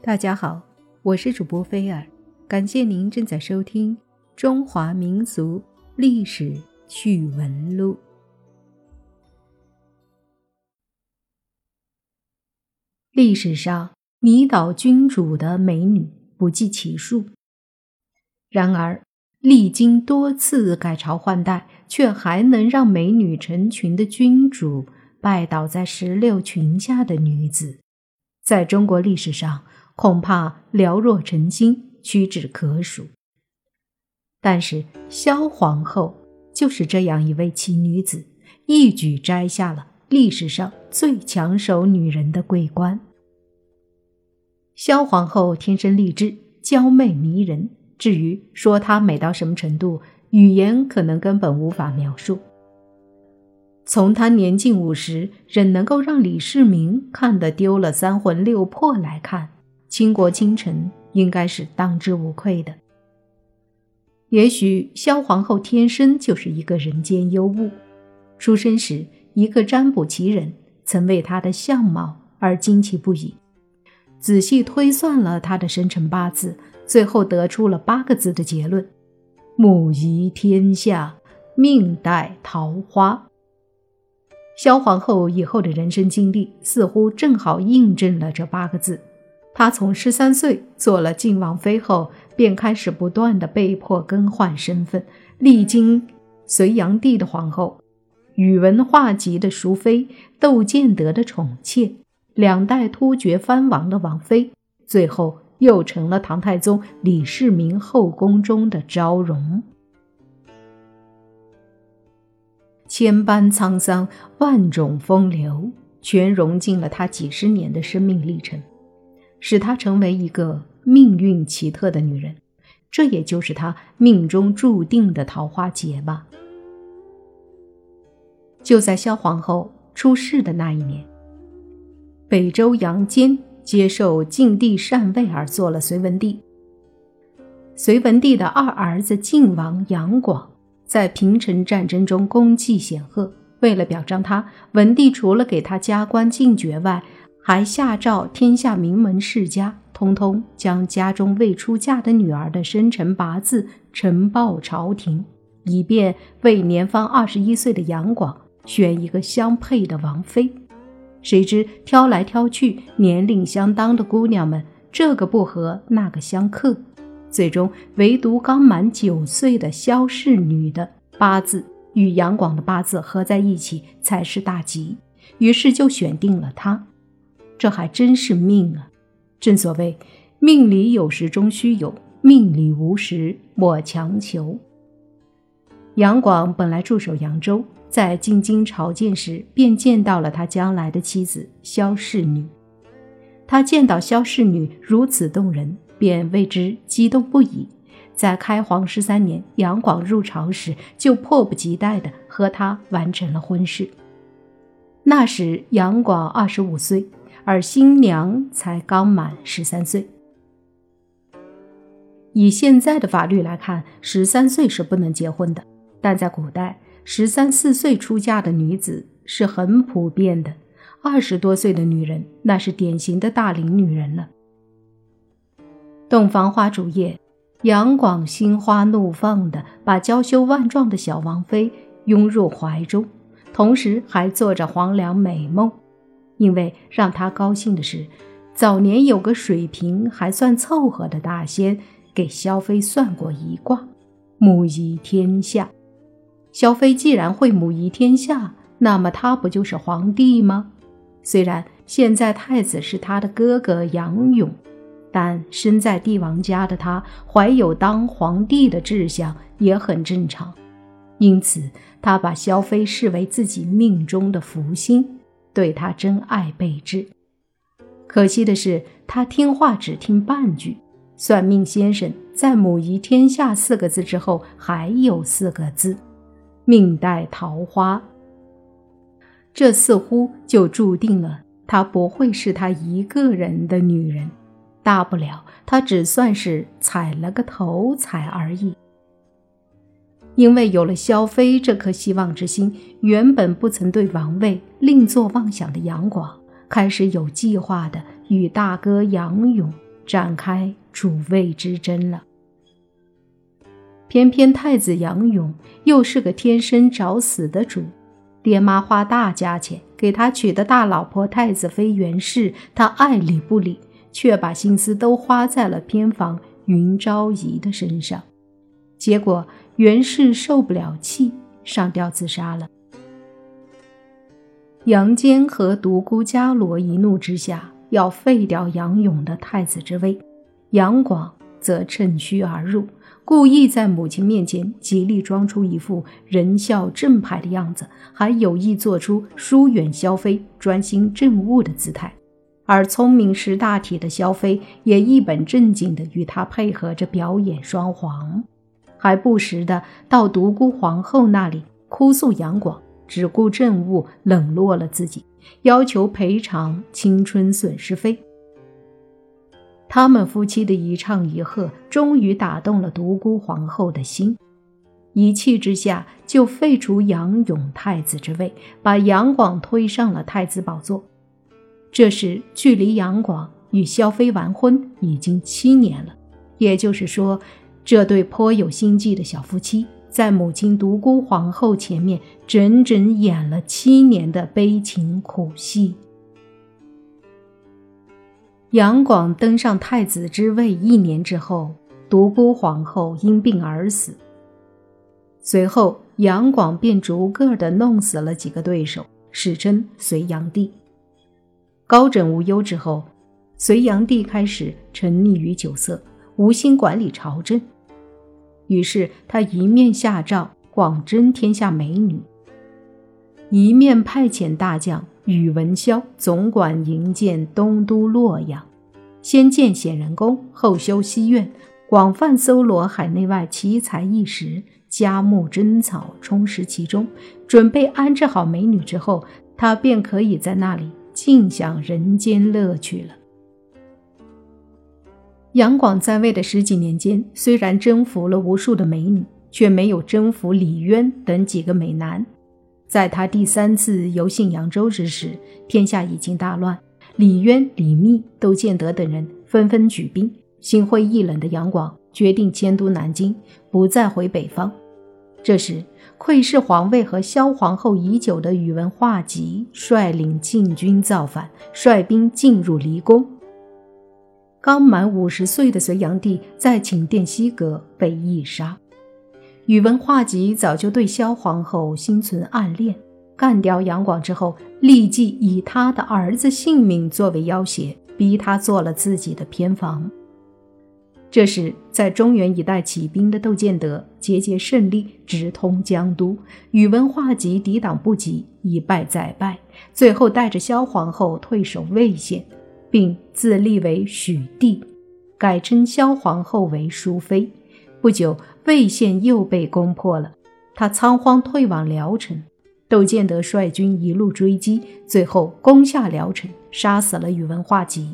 大家好，我是主播菲尔，感谢您正在收听《中华民族历史趣闻录》。历史上迷倒君主的美女不计其数，然而历经多次改朝换代，却还能让美女成群的君主拜倒在石榴裙下的女子，在中国历史上。恐怕寥若晨星，屈指可数。但是萧皇后就是这样一位奇女子，一举摘下了历史上最抢手女人的桂冠。萧皇后天生丽质，娇媚迷人。至于说她美到什么程度，语言可能根本无法描述。从她年近五十，仍能够让李世民看得丢了三魂六魄来看。倾国倾城应该是当之无愧的。也许萧皇后天生就是一个人间尤物，出生时一个占卜奇人曾为她的相貌而惊奇不已，仔细推算了她的生辰八字，最后得出了八个字的结论：母仪天下，命带桃花。萧皇后以后的人生经历似乎正好印证了这八个字。她从十三岁做了晋王妃后，便开始不断的被迫更换身份，历经隋炀帝的皇后、宇文化及的淑妃、窦建德的宠妾，两代突厥藩王的王妃，最后又成了唐太宗李世民后宫中的昭容。千般沧桑，万种风流，全融进了她几十年的生命历程。使她成为一个命运奇特的女人，这也就是她命中注定的桃花劫吧。就在萧皇后出世的那一年，北周杨坚接受晋帝禅位而做了隋文帝。隋文帝的二儿子晋王杨广在平城战争中功绩显赫，为了表彰他，文帝除了给他加官进爵外，还下诏，天下名门世家通通将家中未出嫁的女儿的生辰八字呈报朝廷，以便为年方二十一岁的杨广选一个相配的王妃。谁知挑来挑去，年龄相当的姑娘们，这个不合，那个相克，最终唯独刚满九岁的萧氏女的八字与杨广的八字合在一起才是大吉，于是就选定了她。这还真是命啊！正所谓“命里有时终须有，命里无时莫强求”。杨广本来驻守扬州，在进京朝见时，便见到了他将来的妻子萧氏女。他见到萧氏女如此动人，便为之激动不已。在开皇十三年，杨广入朝时，就迫不及待地和她完成了婚事。那时杨广二十五岁。而新娘才刚满十三岁。以现在的法律来看，十三岁是不能结婚的，但在古代，十三四岁出嫁的女子是很普遍的。二十多岁的女人，那是典型的大龄女人了。洞房花烛夜，杨广心花怒放的把娇羞万状的小王妃拥入怀中，同时还做着黄粱美梦。因为让他高兴的是，早年有个水平还算凑合的大仙给萧妃算过一卦，母仪天下。萧妃既然会母仪天下，那么他不就是皇帝吗？虽然现在太子是他的哥哥杨勇，但身在帝王家的他怀有当皇帝的志向也很正常。因此，他把萧妃视为自己命中的福星。对他真爱备至，可惜的是，他听话只听半句。算命先生在“母仪天下”四个字之后，还有四个字：“命带桃花”。这似乎就注定了她不会是他一个人的女人，大不了他只算是踩了个头彩而已。因为有了萧妃这颗希望之心，原本不曾对王位另作妄想的杨广，开始有计划的与大哥杨勇展开主位之争了。偏偏太子杨勇又是个天生找死的主，爹妈花大价钱给他娶的大老婆太子妃袁氏，他爱理不理，却把心思都花在了偏房云昭仪的身上。结果袁氏受不了气，上吊自杀了。杨坚和独孤伽罗一怒之下，要废掉杨勇的太子之位，杨广则趁虚而入。故意在母亲面前极力装出一副仁孝正派的样子，还有意做出疏远萧妃、专心政务的姿态。而聪明识大体的萧妃也一本正经地与他配合着表演双簧，还不时的到独孤皇后那里哭诉杨广只顾政务，冷落了自己，要求赔偿青春损失费。他们夫妻的一唱一和，终于打动了独孤皇后的心，一气之下就废除杨勇太子之位，把杨广推上了太子宝座。这时，距离杨广与萧妃完婚已经七年了，也就是说，这对颇有心计的小夫妻，在母亲独孤皇后前面整整演了七年的悲情苦戏。杨广登上太子之位一年之后，独孤皇后因病而死。随后，杨广便逐个的弄死了几个对手，史称隋炀帝。高枕无忧之后，隋炀帝开始沉溺于酒色，无心管理朝政。于是，他一面下诏广征天下美女，一面派遣大将。宇文骁总管营建东都洛阳，先建显仁宫，后修西苑，广泛搜罗海内外奇才异石，加木珍草，充实其中。准备安置好美女之后，他便可以在那里尽享人间乐趣了。杨广在位的十几年间，虽然征服了无数的美女，却没有征服李渊等几个美男。在他第三次游幸扬州之时，天下已经大乱。李渊、李密、窦建德等人纷纷举兵。心灰意冷的杨广决定迁都南京，不再回北方。这时，窥视皇位和萧皇后已久的宇文化及率领禁军造反，率兵进入离宫。刚满五十岁的隋炀帝在寝殿西阁被缢杀。宇文化及早就对萧皇后心存暗恋，干掉杨广之后，立即以他的儿子性命作为要挟，逼他做了自己的偏房。这时，在中原一带起兵的窦建德节节胜利，直通江都。宇文化及抵挡不及，一败再败，最后带着萧皇后退守魏县，并自立为许帝，改称萧皇后为淑妃。不久。魏县又被攻破了，他仓皇退往聊城。窦建德率军一路追击，最后攻下聊城，杀死了宇文化及。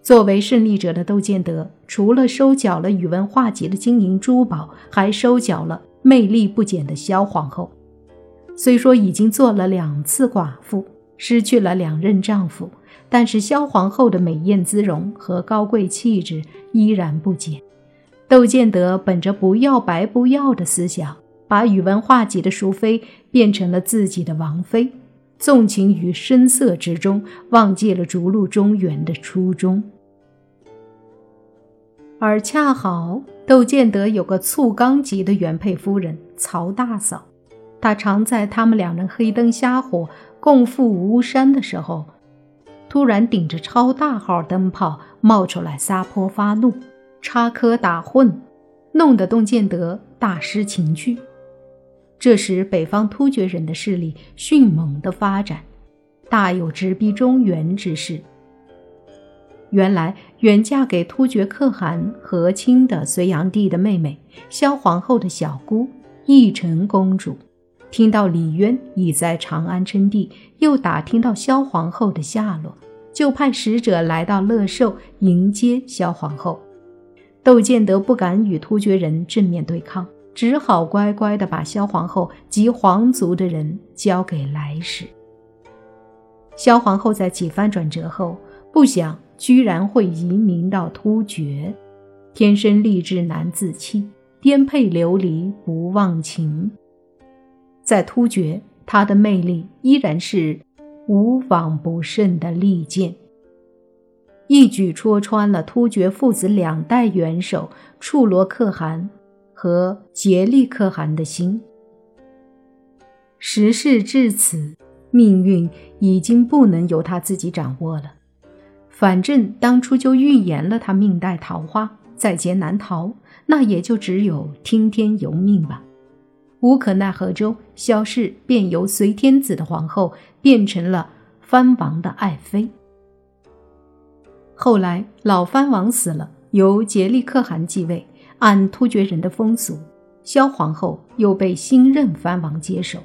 作为胜利者的窦建德，除了收缴了宇文化及的金银珠宝，还收缴了魅力不减的萧皇后。虽说已经做了两次寡妇，失去了两任丈夫，但是萧皇后的美艳姿容和高贵气质依然不减。窦建德本着不要白不要的思想，把宇文化及的淑妃变成了自己的王妃，纵情于声色之中，忘记了逐鹿中原的初衷。而恰好窦建德有个醋缸级的原配夫人曹大嫂，她常在他们两人黑灯瞎火共赴巫山的时候，突然顶着超大号灯泡冒出来撒泼发怒。插科打诨，弄得洞建德大失情趣。这时，北方突厥人的势力迅猛的发展，大有直逼中原之势。原来，远嫁给突厥可汗和亲的隋炀帝的妹妹萧皇后的小姑义成公主，听到李渊已在长安称帝，又打听到萧皇后的下落，就派使者来到乐寿迎接萧皇后。窦建德不敢与突厥人正面对抗，只好乖乖地把萧皇后及皇族的人交给来使。萧皇后在几番转折后，不想居然会移民到突厥。天生丽质难自弃，颠沛流离不忘情。在突厥，他的魅力依然是无往不胜的利剑，一举戳穿了突厥父子两代元首处罗可汗和颉利可汗的心。时事至此，命运已经不能由他自己掌握了。反正当初就预言了他命带桃花。在劫难逃，那也就只有听天由命吧。无可奈何中，萧氏便由随天子的皇后变成了藩王的爱妃。后来老藩王死了，由颉利可汗继位。按突厥人的风俗，萧皇后又被新任藩王接手。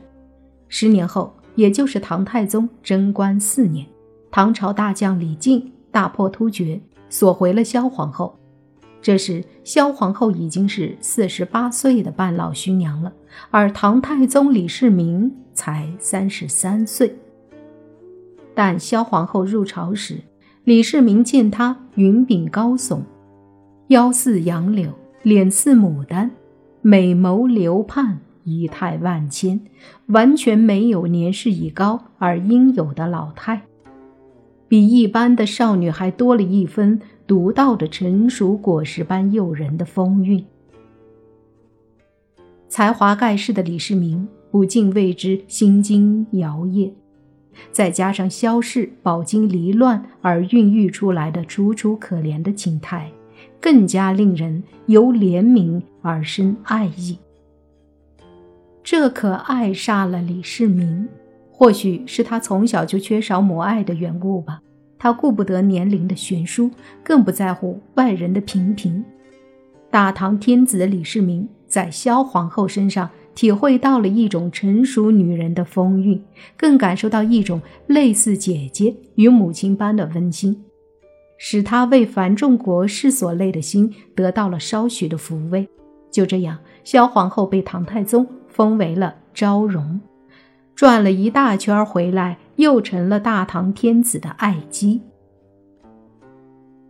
十年后，也就是唐太宗贞观四年，唐朝大将李靖大破突厥，索回了萧皇后。这时，萧皇后已经是四十八岁的半老徐娘了，而唐太宗李世民才三十三岁。但萧皇后入朝时，李世民见她云鬓高耸，腰似杨柳，脸似牡丹，美眸流盼，仪态万千，完全没有年事已高而应有的老态，比一般的少女还多了一分。独到的成熟果实般诱人的风韵，才华盖世的李世民不禁为之心惊摇曳，再加上萧氏饱经离乱而孕育出来的楚楚可怜的景态，更加令人由怜悯而生爱意。这可爱煞了李世民，或许是他从小就缺少母爱的缘故吧。他顾不得年龄的悬殊，更不在乎外人的评评。大唐天子李世民在萧皇后身上体会到了一种成熟女人的风韵，更感受到一种类似姐姐与母亲般的温馨，使他为繁重国事所累的心得到了稍许的抚慰。就这样，萧皇后被唐太宗封为了昭容。转了一大圈回来，又成了大唐天子的爱姬。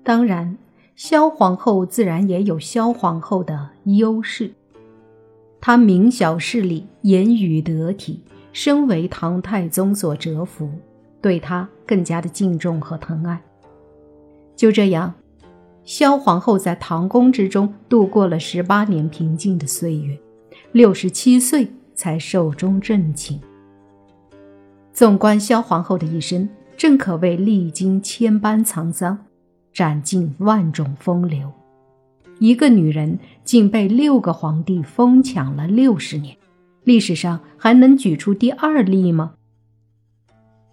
当然，萧皇后自然也有萧皇后的优势。她明晓事理，言语得体，深为唐太宗所折服，对她更加的敬重和疼爱。就这样，萧皇后在唐宫之中度过了十八年平静的岁月，六十七岁才寿终正寝。纵观萧皇后的一生，正可谓历经千般沧桑，斩尽万种风流。一个女人竟被六个皇帝疯抢了六十年，历史上还能举出第二例吗？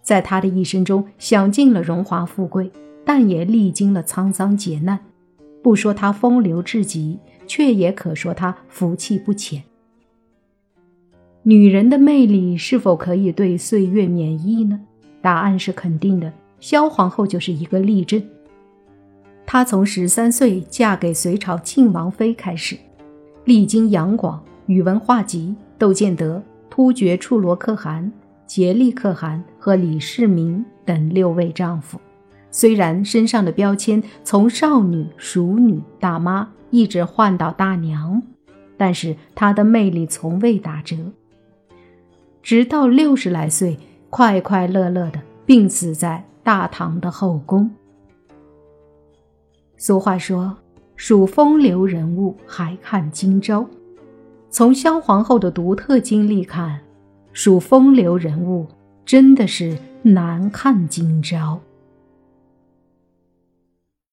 在她的一生中，享尽了荣华富贵，但也历经了沧桑劫难。不说她风流至极，却也可说她福气不浅。女人的魅力是否可以对岁月免疫呢？答案是肯定的。萧皇后就是一个例证。她从十三岁嫁给隋朝庆王妃开始，历经杨广、宇文化及、窦建德、突厥处罗可汗、颉利可汗和李世民等六位丈夫，虽然身上的标签从少女、熟女、大妈一直换到大娘，但是她的魅力从未打折。直到六十来岁，快快乐乐的病死在大唐的后宫。俗话说：“数风流人物，还看今朝。”从萧皇后的独特经历看，数风流人物真的是难看今朝。